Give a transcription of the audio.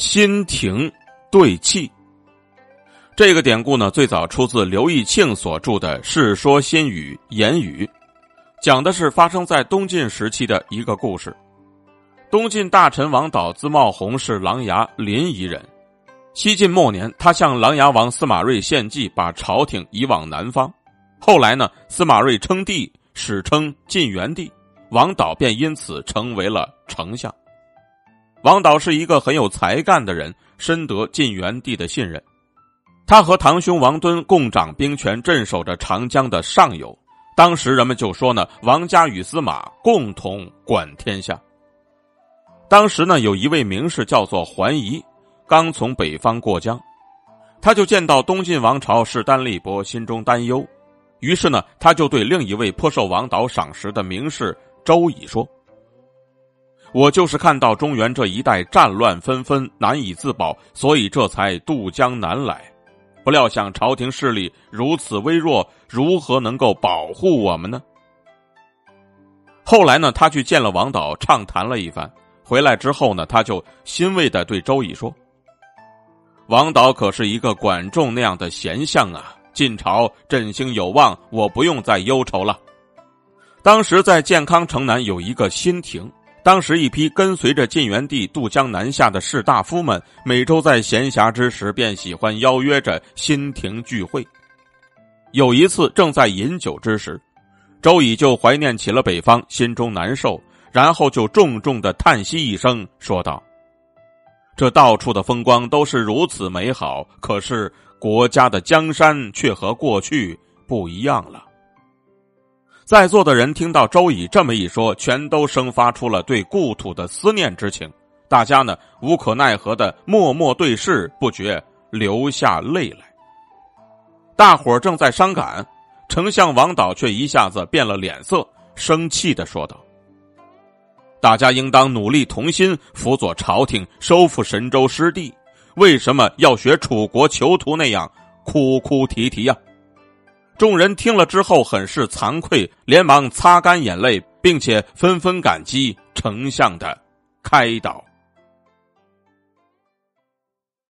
心亭对气。这个典故呢，最早出自刘义庆所著的《世说新语·言语》，讲的是发生在东晋时期的一个故事。东晋大臣王导字茂洪，是琅琊临沂人。西晋末年，他向琅琊王司马睿献计，把朝廷移往南方。后来呢，司马睿称帝，史称晋元帝，王导便因此成为了丞相。王导是一个很有才干的人，深得晋元帝的信任。他和堂兄王敦共掌兵权，镇守着长江的上游。当时人们就说呢，王家与司马共同管天下。当时呢，有一位名士叫做桓仪。刚从北方过江，他就见到东晋王朝势单力薄，心中担忧。于是呢，他就对另一位颇受王导赏识的名士周乙说：“我就是看到中原这一带战乱纷纷，难以自保，所以这才渡江南来。不料想朝廷势力如此微弱，如何能够保护我们呢？”后来呢，他去见了王导，畅谈了一番。回来之后呢，他就欣慰的对周乙说。王导可是一个管仲那样的贤相啊！晋朝振兴有望，我不用再忧愁了。当时在建康城南有一个新亭，当时一批跟随着晋元帝渡江南下的士大夫们，每周在闲暇之时便喜欢邀约着新亭聚会。有一次正在饮酒之时，周乙就怀念起了北方，心中难受，然后就重重的叹息一声，说道。这到处的风光都是如此美好，可是国家的江山却和过去不一样了。在座的人听到周乙这么一说，全都生发出了对故土的思念之情。大家呢无可奈何的默默对视，不觉流下泪来。大伙正在伤感，丞相王导却一下子变了脸色，生气的说道。大家应当努力同心，辅佐朝廷收复神州失地。为什么要学楚国囚徒那样哭哭啼啼呀？众人听了之后很是惭愧，连忙擦干眼泪，并且纷纷感激丞相的开导。